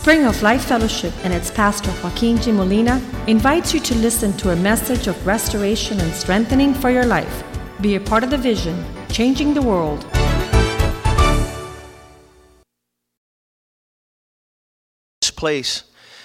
Spring of Life Fellowship and its pastor Joaquin G. Molina invites you to listen to a message of restoration and strengthening for your life. Be a part of the vision, changing the world. Place.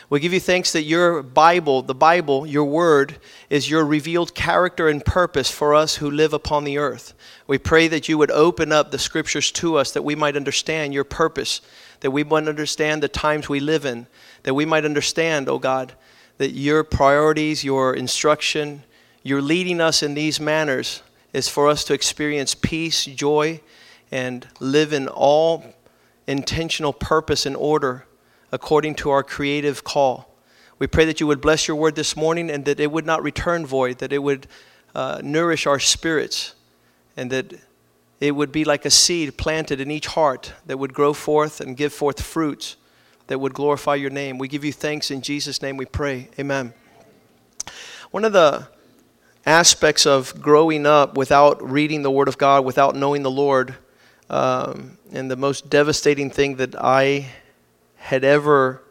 We give you thanks that your Bible, the Bible, your word, is your revealed character and purpose for us who live upon the earth. We pray that you would open up the scriptures to us that we might understand your purpose, that we might understand the times we live in, that we might understand, oh God, that your priorities, your instruction, your leading us in these manners is for us to experience peace, joy, and live in all intentional purpose and order according to our creative call. We pray that you would bless your word this morning and that it would not return void, that it would uh, nourish our spirits, and that it would be like a seed planted in each heart that would grow forth and give forth fruits that would glorify your name. We give you thanks in Jesus' name we pray. Amen. One of the aspects of growing up without reading the Word of God, without knowing the Lord, um, and the most devastating thing that I had ever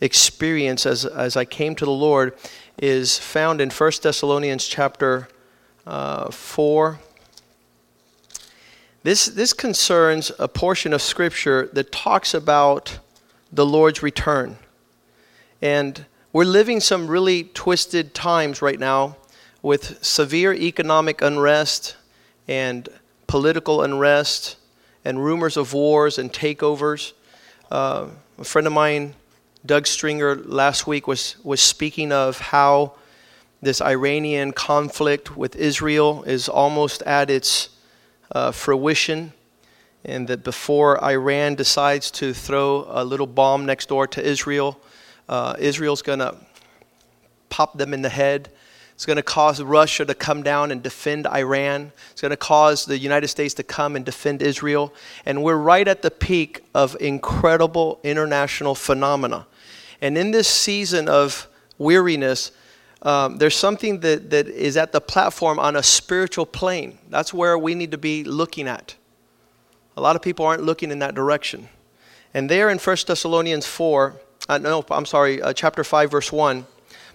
experienced as, as I came to the Lord is found in 1 Thessalonians chapter uh, 4. This, this concerns a portion of Scripture that talks about the Lord's return. And we're living some really twisted times right now with severe economic unrest and political unrest and rumors of wars and takeovers. Uh, a friend of mine, Doug Stringer, last week was, was speaking of how this Iranian conflict with Israel is almost at its uh, fruition, and that before Iran decides to throw a little bomb next door to Israel, uh, Israel's going to pop them in the head it's going to cause Russia to come down and defend Iran. It's going to cause the United States to come and defend Israel. And we're right at the peak of incredible international phenomena. And in this season of weariness, um, there's something that, that is at the platform on a spiritual plane. That's where we need to be looking at. A lot of people aren't looking in that direction. And there in 1 Thessalonians 4, uh, no, I'm sorry, uh, chapter 5, verse 1,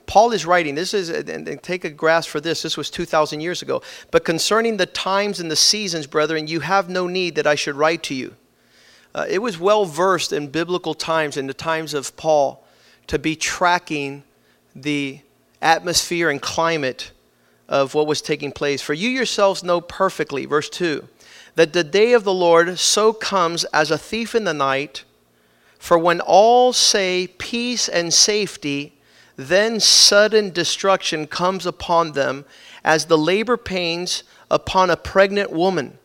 Paul is writing, this is, and take a grasp for this, this was 2,000 years ago. But concerning the times and the seasons, brethren, you have no need that I should write to you. Uh, it was well versed in biblical times, in the times of Paul, to be tracking the atmosphere and climate of what was taking place. For you yourselves know perfectly, verse 2, that the day of the Lord so comes as a thief in the night. For when all say peace and safety, then sudden destruction comes upon them as the labor pains upon a pregnant woman.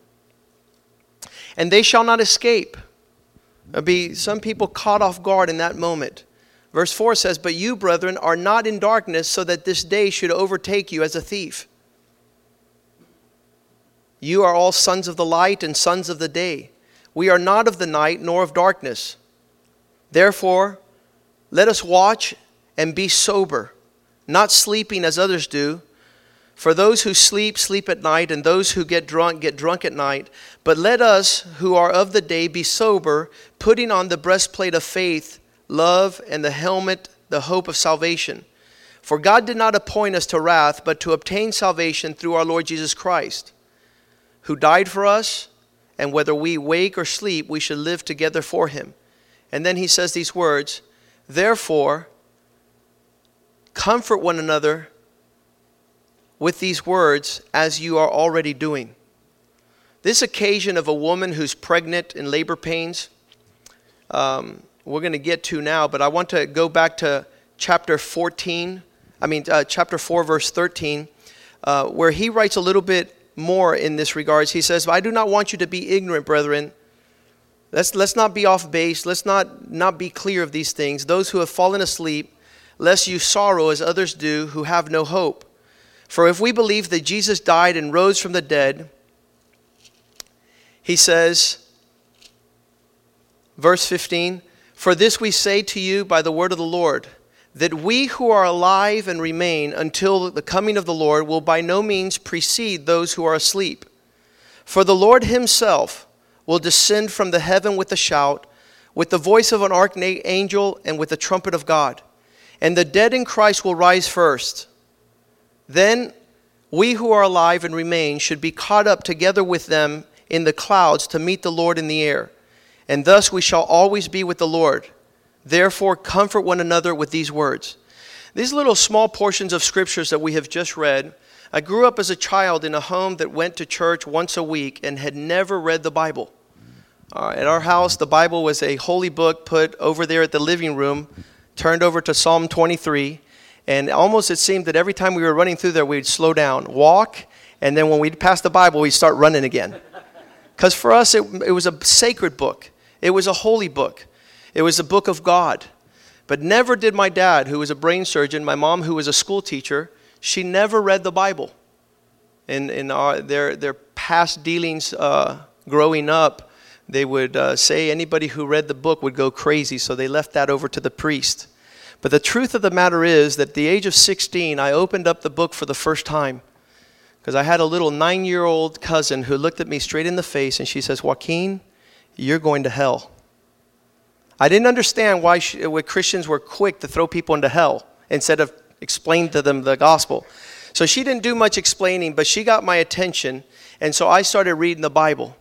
And they shall not escape. There'll be some people caught off guard in that moment. Verse 4 says, But you, brethren, are not in darkness, so that this day should overtake you as a thief. You are all sons of the light and sons of the day. We are not of the night nor of darkness. Therefore, let us watch and be sober, not sleeping as others do. For those who sleep, sleep at night, and those who get drunk, get drunk at night. But let us who are of the day be sober, putting on the breastplate of faith, love, and the helmet, the hope of salvation. For God did not appoint us to wrath, but to obtain salvation through our Lord Jesus Christ, who died for us, and whether we wake or sleep, we should live together for him. And then he says these words Therefore, Comfort one another with these words as you are already doing. This occasion of a woman who's pregnant in labor pains, um, we're going to get to now, but I want to go back to chapter 14, I mean, uh, chapter 4, verse 13, uh, where he writes a little bit more in this regards. He says, I do not want you to be ignorant, brethren. Let's, let's not be off base. Let's not, not be clear of these things. Those who have fallen asleep, lest you sorrow as others do who have no hope. For if we believe that Jesus died and rose from the dead, he says, verse 15, For this we say to you by the word of the Lord, that we who are alive and remain until the coming of the Lord will by no means precede those who are asleep. For the Lord himself will descend from the heaven with a shout with the voice of an archangel and with the trumpet of God. And the dead in Christ will rise first. Then we who are alive and remain should be caught up together with them in the clouds to meet the Lord in the air. And thus we shall always be with the Lord. Therefore, comfort one another with these words. These little small portions of scriptures that we have just read, I grew up as a child in a home that went to church once a week and had never read the Bible. Uh, at our house, the Bible was a holy book put over there at the living room, turned over to Psalm 23, and almost it seemed that every time we were running through there, we'd slow down, walk, and then when we'd pass the Bible, we'd start running again. Because for us, it, it was a sacred book, it was a holy book, it was a book of God. But never did my dad, who was a brain surgeon, my mom, who was a school teacher, she never read the Bible. In, in our, their, their past dealings uh, growing up, they would uh, say anybody who read the book would go crazy, so they left that over to the priest. But the truth of the matter is that at the age of 16, I opened up the book for the first time because I had a little nine year old cousin who looked at me straight in the face and she says, Joaquin, you're going to hell. I didn't understand why, Christians were quick to throw people into hell instead of explain to them the gospel. So she didn't do much explaining, but she got my attention, and so I started reading the Bible.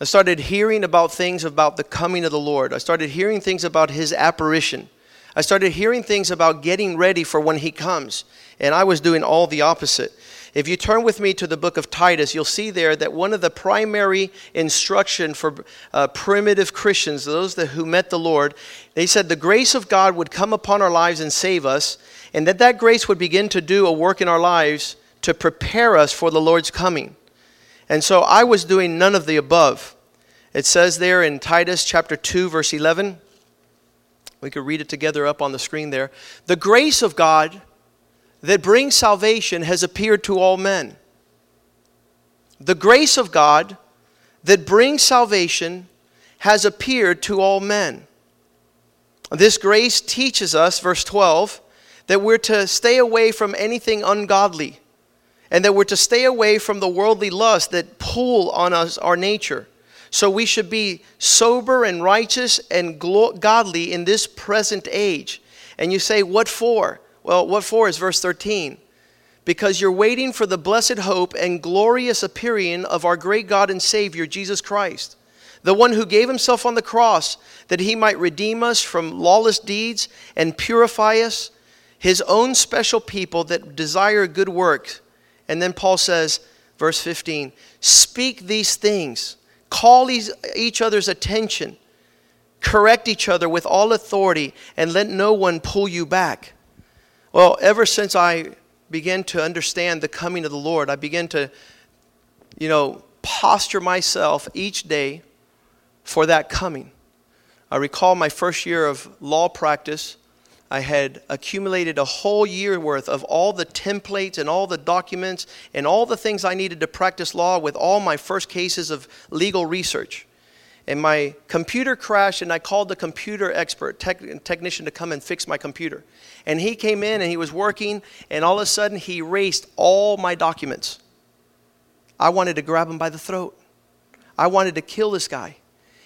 I started hearing about things about the coming of the Lord. I started hearing things about his apparition. I started hearing things about getting ready for when he comes, and I was doing all the opposite. If you turn with me to the book of Titus, you'll see there that one of the primary instruction for uh, primitive Christians, those that, who met the Lord, they said the grace of God would come upon our lives and save us, and that that grace would begin to do a work in our lives to prepare us for the Lord's coming. And so I was doing none of the above. It says there in Titus chapter 2 verse 11, we could read it together up on the screen there. The grace of God that brings salvation has appeared to all men. The grace of God that brings salvation has appeared to all men. This grace teaches us, verse 12, that we're to stay away from anything ungodly and that we're to stay away from the worldly lusts that pull on us our nature. So we should be sober and righteous and godly in this present age. And you say, What for? Well, what for is verse 13. Because you're waiting for the blessed hope and glorious appearing of our great God and Savior, Jesus Christ, the one who gave himself on the cross that he might redeem us from lawless deeds and purify us his own special people that desire good works. And then Paul says, verse 15, speak these things, call each other's attention, correct each other with all authority, and let no one pull you back. Well, ever since I began to understand the coming of the Lord, I began to, you know, posture myself each day for that coming. I recall my first year of law practice. I had accumulated a whole year worth of all the templates and all the documents and all the things I needed to practice law with all my first cases of legal research. And my computer crashed, and I called the computer expert, tech, technician, to come and fix my computer. And he came in and he was working, and all of a sudden he erased all my documents. I wanted to grab him by the throat. I wanted to kill this guy.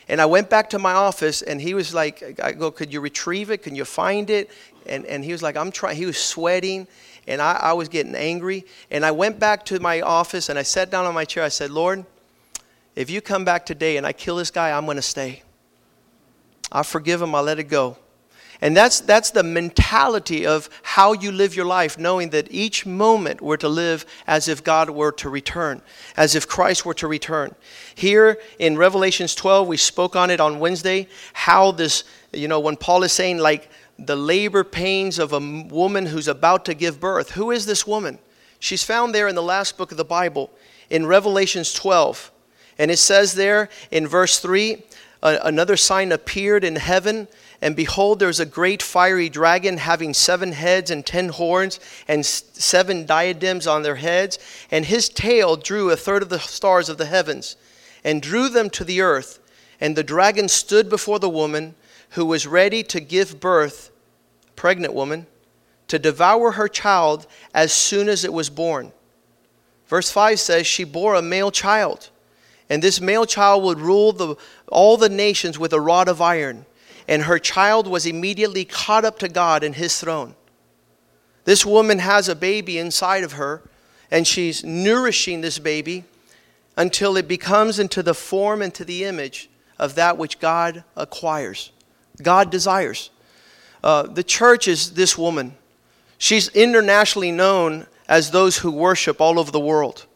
And I went back to my office, and he was like, I go, could you retrieve it? Can you find it? And, and he was like, I'm trying. He was sweating, and I, I was getting angry. And I went back to my office, and I sat down on my chair. I said, Lord, if you come back today and I kill this guy, I'm going to stay. I'll forgive him, I'll let it go. And that's, that's the mentality of how you live your life, knowing that each moment we're to live as if God were to return, as if Christ were to return. Here in Revelations 12, we spoke on it on Wednesday, how this, you know, when Paul is saying, like, the labor pains of a woman who's about to give birth. Who is this woman? She's found there in the last book of the Bible, in Revelations 12. And it says there in verse 3 another sign appeared in heaven and behold, there's a great fiery dragon having seven heads and ten horns and seven diadems on their heads. And his tail drew a third of the stars of the heavens and drew them to the earth. And the dragon stood before the woman who was ready to give birth, pregnant woman, to devour her child as soon as it was born. Verse 5 says, She bore a male child And this male child would rule the, all the nations with a rod of iron. And her child was immediately caught up to God in his throne. This woman has a baby inside of her, and she's nourishing this baby until it becomes into the form and to the image of that which God acquires, God desires. Uh, the church is this woman. She's internationally known as those who worship all over the world.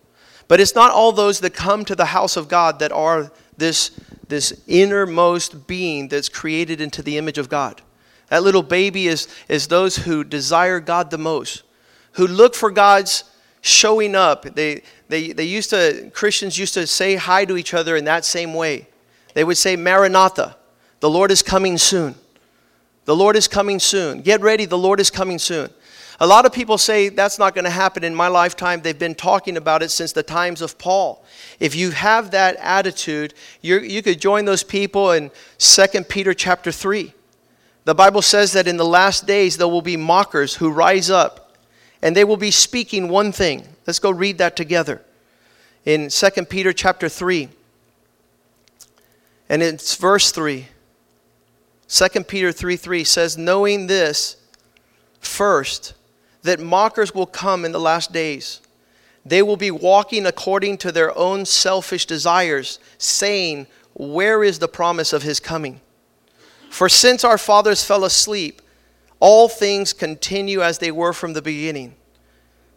But it's not all those that come to the house of God that are this, this innermost being that's created into the image of God. That little baby is, is those who desire God the most, who look for God's showing up. They, they, they used to, Christians used to say hi to each other in that same way. They would say, Maranatha, the Lord is coming soon. The Lord is coming soon. Get ready, the Lord is coming soon. A lot of people say that's not going to happen in my lifetime. They've been talking about it since the times of Paul. If you have that attitude, you could join those people in 2 Peter chapter 3. The Bible says that in the last days there will be mockers who rise up and they will be speaking one thing. Let's go read that together. In 2 Peter chapter 3. And it's verse 3. 2 Peter 3 3 says, Knowing this first, that mockers will come in the last days. They will be walking according to their own selfish desires, saying, Where is the promise of his coming? For since our fathers fell asleep, all things continue as they were from the beginning.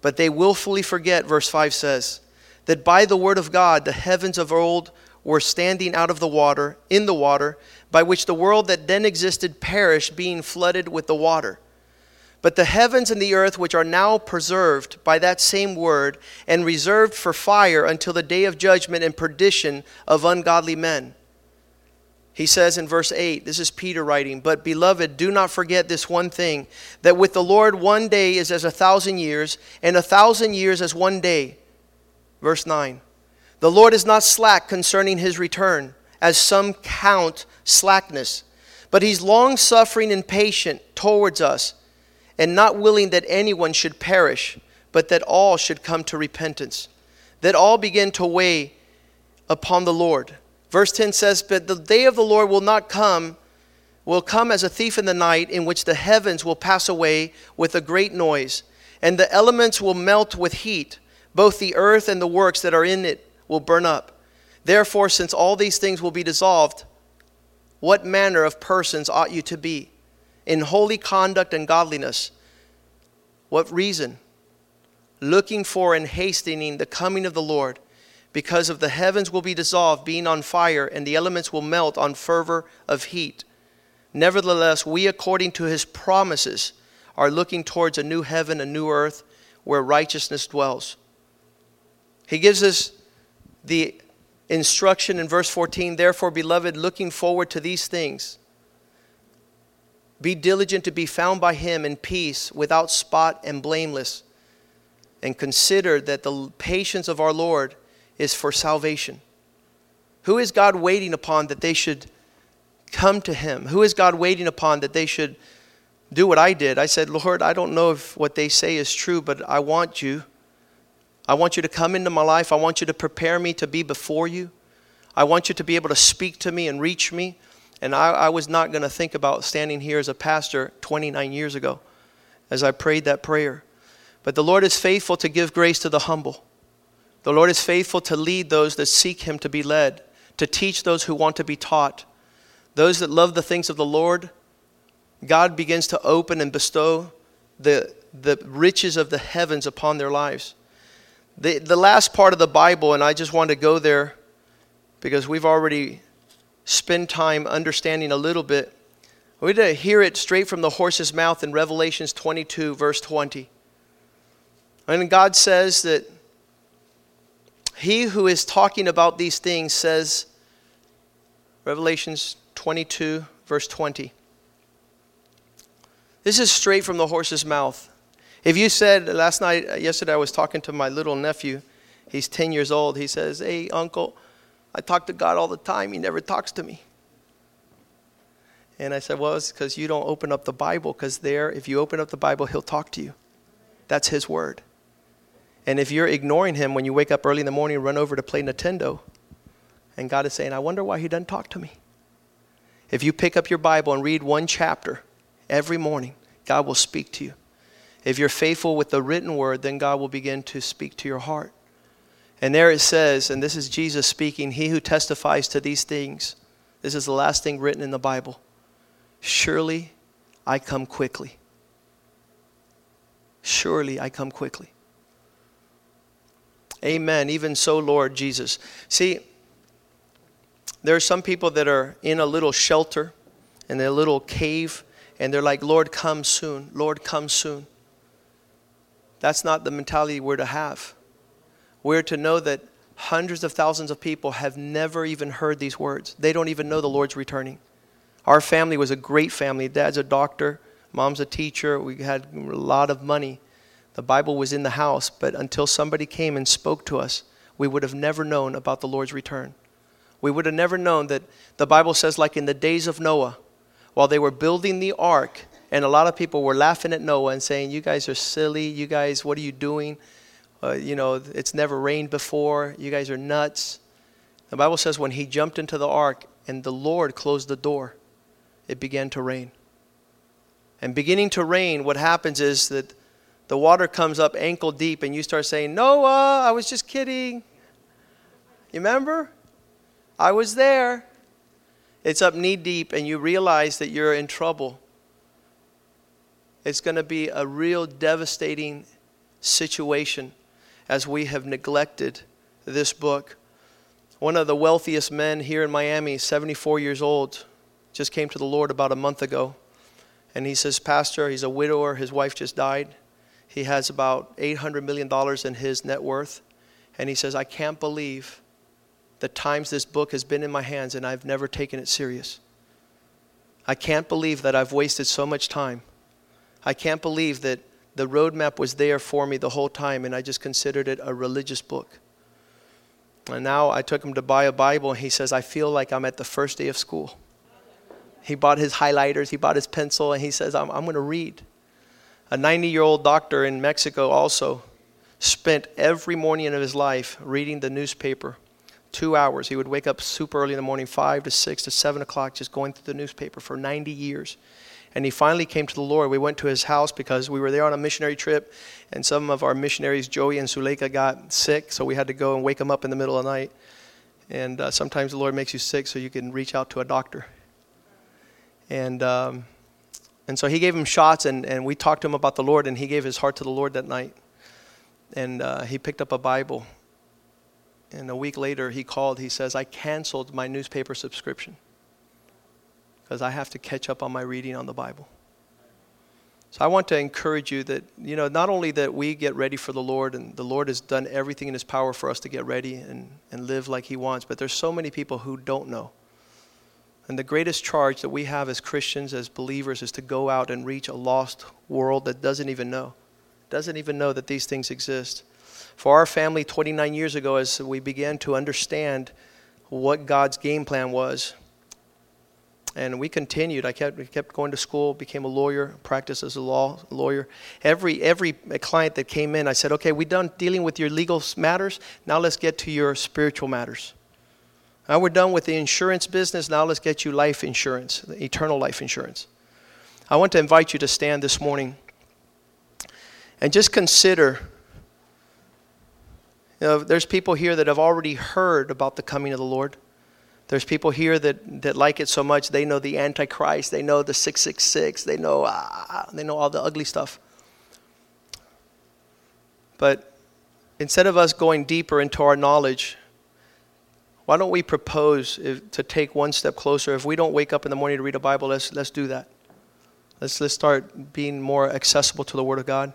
But they willfully forget, verse 5 says, that by the word of God the heavens of old were standing out of the water, in the water, by which the world that then existed perished, being flooded with the water. But the heavens and the earth, which are now preserved by that same word, and reserved for fire until the day of judgment and perdition of ungodly men. He says in verse 8, this is Peter writing, But beloved, do not forget this one thing, that with the Lord one day is as a thousand years, and a thousand years as one day. Verse 9, The Lord is not slack concerning his return, as some count slackness, but he's long suffering and patient towards us and not willing that anyone should perish, but that all should come to repentance. That all begin to weigh upon the Lord. Verse 10 says, But the day of the Lord will not come, will come as a thief in the night, in which the heavens will pass away with a great noise, and the elements will melt with heat. Both the earth and the works that are in it will burn up. Therefore, since all these things will be dissolved, what manner of persons ought you to be? In holy conduct and godliness. What reason? Looking for and hastening the coming of the Lord, because of the heavens will be dissolved, being on fire, and the elements will melt on fervor of heat. Nevertheless, we, according to his promises, are looking towards a new heaven, a new earth, where righteousness dwells. He gives us the instruction in verse 14 Therefore, beloved, looking forward to these things be diligent to be found by him in peace, without spot and blameless. And consider that the patience of our Lord is for salvation. Who is God waiting upon that they should come to him? Who is God waiting upon that they should do what I did? I said, Lord, I don't know if what they say is true, but I want you. I want you to come into my life. I want you to prepare me to be before you. I want you to be able to speak to me and reach me. And I, I was not going to think about standing here as a pastor 29 years ago as I prayed that prayer. But the Lord is faithful to give grace to the humble. The Lord is faithful to lead those that seek Him to be led, to teach those who want to be taught. Those that love the things of the Lord, God begins to open and bestow the, the riches of the heavens upon their lives. The, the last part of the Bible, and I just want to go there because we've already spend time understanding a little bit, we need to hear it straight from the horse's mouth in Revelations 22, verse 20. And God says that he who is talking about these things says, Revelations 22, verse 20. This is straight from the horse's mouth. If you said last night, uh, yesterday, I was talking to my little nephew. He's 10 years old. He says, Hey, uncle, I talk to God all the time. He never talks to me. And I said, Well, it's because you don't open up the Bible, because there, if you open up the Bible, He'll talk to you. That's His word. And if you're ignoring Him when you wake up early in the morning and run over to play Nintendo, And God is saying, I wonder why He doesn't talk to me. If you pick up your Bible and read one chapter every morning, God will speak to you. If you're faithful with the written word, then God will begin to speak to your heart. And there it says, and this is Jesus speaking, He who testifies to these things, this is the last thing written in the Bible. Surely I come quickly. Surely I come quickly. Amen. Even so, Lord Jesus. See, there are some people that are in a little shelter, in a little cave, and they're like, Lord, come soon. Lord, come soon. That's not the mentality we're to have. We're to know that hundreds of thousands of people have never even heard these words. They don't even know the Lord's returning. Our family was a great family. Dad's a doctor, mom's a teacher. We had a lot of money. The Bible was in the house, but until somebody came and spoke to us, we would have never known about the Lord's return. We would have never known that the Bible says, like in the days of Noah, while they were building the ark, and a lot of people were laughing at Noah and saying, You guys are silly. You guys, what are you doing? Uh, you know, it's never rained before. You guys are nuts. The Bible says, when he jumped into the ark and the Lord closed the door, it began to rain. And beginning to rain, what happens is that the water comes up ankle deep, and you start saying, Noah, I was just kidding. You remember? I was there. It's up knee deep, and you realize that you're in trouble. It's going to be a real devastating situation as we have neglected this book. One of the wealthiest men here in Miami, 74 years old, just came to the Lord about a month ago. And he says, Pastor, he's a widower, his wife just died. He has about $800 million in his net worth. And he says, I can't believe the times this book has been in my hands and I've never taken it serious. I can't believe that I've wasted so much time. I can't believe that the roadmap was there for me the whole time and I just considered it a religious book. And now I took him to buy a Bible and he says, I feel like I'm at the first day of school. He bought his highlighters, he bought his pencil, and he says, I'm, I'm going to read. A 90 year old doctor in Mexico also spent every morning of his life reading the newspaper. Two hours. He would wake up super early in the morning, 5 to 6 to 7 o'clock, just going through the newspaper for 90 years. And he finally came to the Lord. We went to his house because we were there on a missionary trip, and some of our missionaries, Joey and Suleika, got sick, so we had to go and wake them up in the middle of the night. And uh, sometimes the Lord makes you sick so you can reach out to a doctor. And um, and so he gave him shots, and, and we talked to him about the Lord, and he gave his heart to the Lord that night. And uh, he picked up a Bible. And a week later, he called. He says, I canceled my newspaper subscription because I have to catch up on my reading on the Bible. So I want to encourage you that, you know, not only that we get ready for the Lord, and the Lord has done everything in His power for us to get ready and, and live like He wants, but there's so many people who don't know. And the greatest charge that we have as Christians, as believers, is to go out and reach a lost world that doesn't even know, doesn't even know that these things exist. For our family, 29 years ago, as we began to understand what God's game plan was, and we continued. I kept, kept going to school, became a lawyer, practiced as a law lawyer. Every every client that came in, I said, "Okay, we're done dealing with your legal matters. Now let's get to your spiritual matters." Now we're done with the insurance business. Now let's get you life insurance, eternal life insurance. I want to invite you to stand this morning and just consider. You know, there's people here that have already heard about the coming of the Lord. There's people here that, that like it so much they know the Antichrist, they know the 666, they know ah, they know all the ugly stuff. But instead of us going deeper into our knowledge, why don't we propose if, to take one step closer? If we don't wake up in the morning to read a Bible, let's, let's do that. Let's, let's start being more accessible to the Word of God.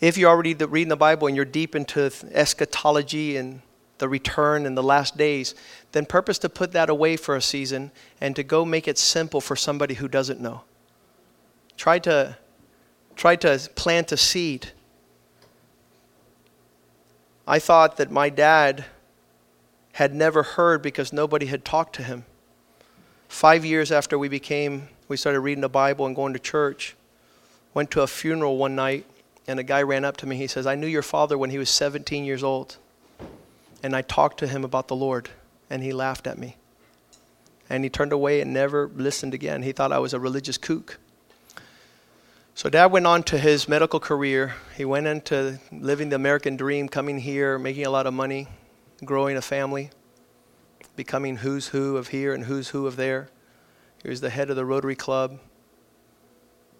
If you're already reading the Bible and you're deep into eschatology and the return and the last days, then purpose to put that away for a season and to go make it simple for somebody who doesn't know. Try to, try to plant a seed. I thought that my dad had never heard because nobody had talked to him. Five years after we became, we started reading the Bible and going to church, went to a funeral one night, and a guy ran up to me. He says, I knew your father when he was 17 years old. And I talked to him about the Lord. and he laughed at me. And he turned away and never listened again. He thought I was a religious kook. So dad went on to his medical career. He went into living the American dream, coming here, making a lot of money, growing a family, becoming who's who of here and who's who of there. He was the head of the Rotary Club.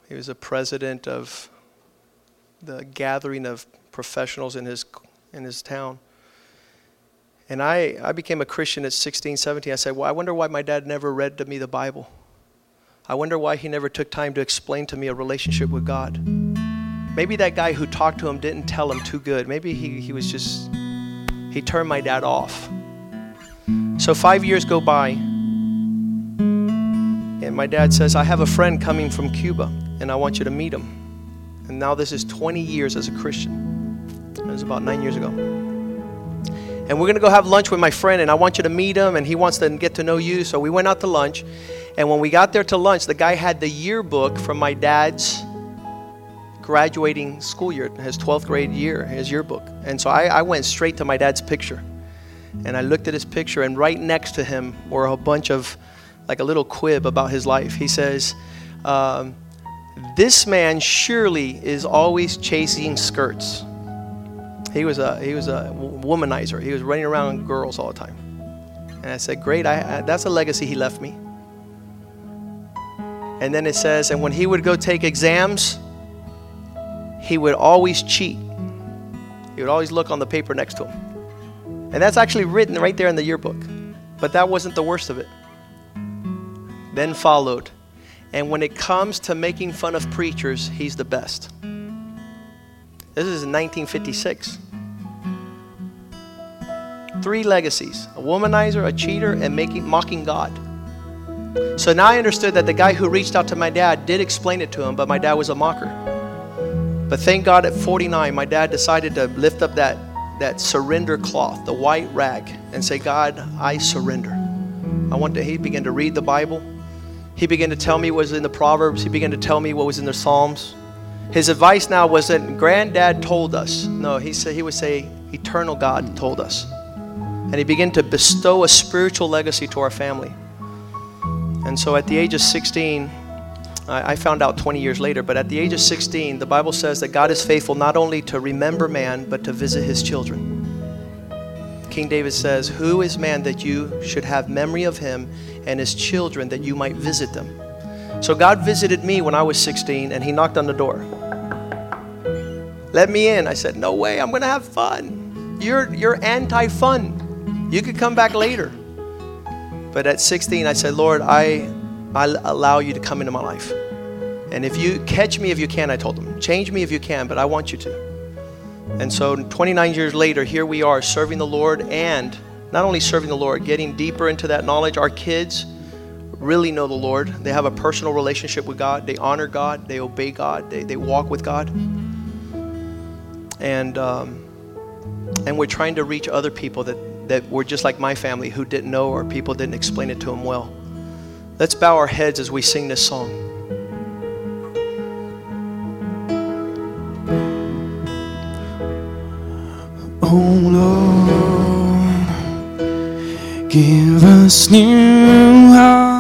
He was the president of the gathering of professionals in his in his town. And I, I became a Christian at 16, 17. I said, Well, I wonder why my dad never read to me the Bible. I wonder why he never took time to explain to me a relationship with God. Maybe that guy who talked to him didn't tell him too good. Maybe he, he was just, he turned my dad off. So five years go by, and my dad says, I have a friend coming from Cuba, and I want you to meet him. And now this is 20 years as a Christian. It was about nine years ago. And we're going to go have lunch with my friend, and I want you to meet him, and he wants to get to know you. So we went out to lunch. And when we got there to lunch, the guy had the yearbook from my dad's graduating school year, his 12th grade year, his yearbook. And so I, I went straight to my dad's picture. And I looked at his picture, and right next to him were a bunch of, like a little quib about his life. He says, um, This man surely is always chasing skirts. He was a he was a womanizer. He was running around girls all the time. And I said, "Great, I, I, that's a legacy he left me." And then it says, and when he would go take exams, he would always cheat. He would always look on the paper next to him. And that's actually written right there in the yearbook. But that wasn't the worst of it. Then followed. And when it comes to making fun of preachers, he's the best. This is in 1956. Three legacies a womanizer, a cheater, and making, mocking God. So now I understood that the guy who reached out to my dad did explain it to him, but my dad was a mocker. But thank God at 49, my dad decided to lift up that, that surrender cloth, the white rag, and say, God, I surrender. I want to, he began to read the Bible. He began to tell me what was in the Proverbs. He began to tell me what was in the Psalms. His advice now wasn't granddad told us. No, he said he would say, eternal God told us. And he began to bestow a spiritual legacy to our family. And so at the age of 16, I found out 20 years later, but at the age of 16, the Bible says that God is faithful not only to remember man, but to visit his children. King David says, Who is man that you should have memory of him, and his children that you might visit them? So God visited me when I was 16, and he knocked on the door. Let me in. I said, No way, I'm going to have fun. You're, you're anti fun. You could come back later. But at 16, I said, Lord, I, I allow you to come into my life. And if you catch me if you can, I told them, change me if you can, but I want you to. And so 29 years later, here we are serving the Lord and not only serving the Lord, getting deeper into that knowledge. Our kids really know the Lord. They have a personal relationship with God. They honor God. They obey God. They, they walk with God. And, um, and we're trying to reach other people that that were just like my family who didn't know or people didn't explain it to them well. Let's bow our heads as we sing this song. Oh Lord, give us new hearts